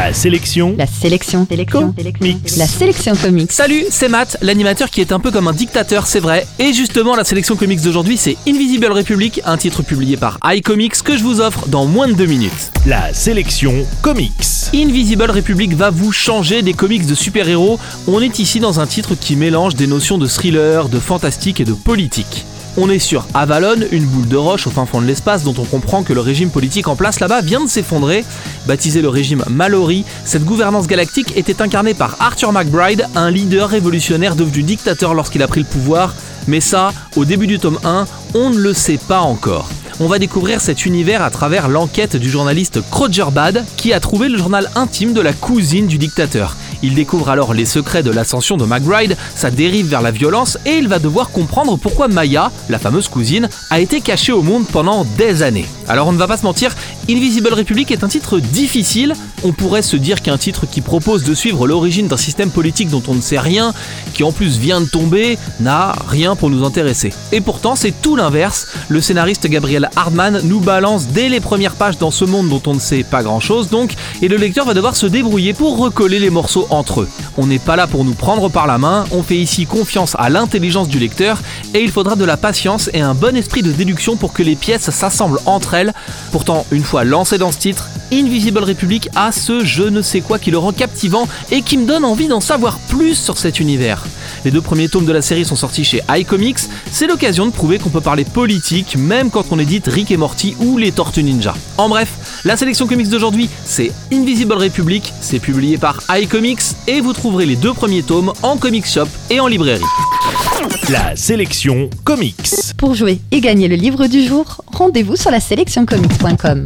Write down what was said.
La sélection. La sélection. Sélection. Mix. La sélection comics. Salut, c'est Matt, l'animateur qui est un peu comme un dictateur, c'est vrai. Et justement, la sélection comics d'aujourd'hui, c'est Invisible Republic, un titre publié par iComics que je vous offre dans moins de deux minutes. La sélection comics. Invisible Republic va vous changer des comics de super-héros. On est ici dans un titre qui mélange des notions de thriller, de fantastique et de politique. On est sur Avalon, une boule de roche au fin fond de l'espace dont on comprend que le régime politique en place là-bas vient de s'effondrer. Baptisé le régime Mallory, cette gouvernance galactique était incarnée par Arthur McBride, un leader révolutionnaire devenu dictateur lorsqu'il a pris le pouvoir. Mais ça, au début du tome 1, on ne le sait pas encore. On va découvrir cet univers à travers l'enquête du journaliste Croger Bad qui a trouvé le journal intime de la cousine du dictateur. Il découvre alors les secrets de l'ascension de McBride, sa dérive vers la violence et il va devoir comprendre pourquoi Maya, la fameuse cousine, a été cachée au monde pendant des années. Alors on ne va pas se mentir, Invisible Republic est un titre difficile. On pourrait se dire qu'un titre qui propose de suivre l'origine d'un système politique dont on ne sait rien, qui en plus vient de tomber, n'a rien pour nous intéresser. Et pourtant c'est tout l'inverse. Le scénariste Gabriel Hardman nous balance dès les premières pages dans ce monde dont on ne sait pas grand chose donc, et le lecteur va devoir se débrouiller pour recoller les morceaux entre eux. On n'est pas là pour nous prendre par la main, on fait ici confiance à l'intelligence du lecteur, et il faudra de la patience et un bon esprit de déduction pour que les pièces s'assemblent entre elles. Pourtant, une fois lancé dans ce titre, Invisible Republic a ce je ne sais quoi qui le rend captivant et qui me donne envie d'en savoir plus sur cet univers. Les deux premiers tomes de la série sont sortis chez iComics, c'est l'occasion de prouver qu'on peut parler politique même quand on édite Rick et Morty ou les Tortues Ninja. En bref, la sélection comics d'aujourd'hui, c'est Invisible Republic, c'est publié par iComics et vous trouverez les deux premiers tomes en comic shop et en librairie. La sélection comics. Pour jouer et gagner le livre du jour, rendez-vous sur la sélectioncomics.com.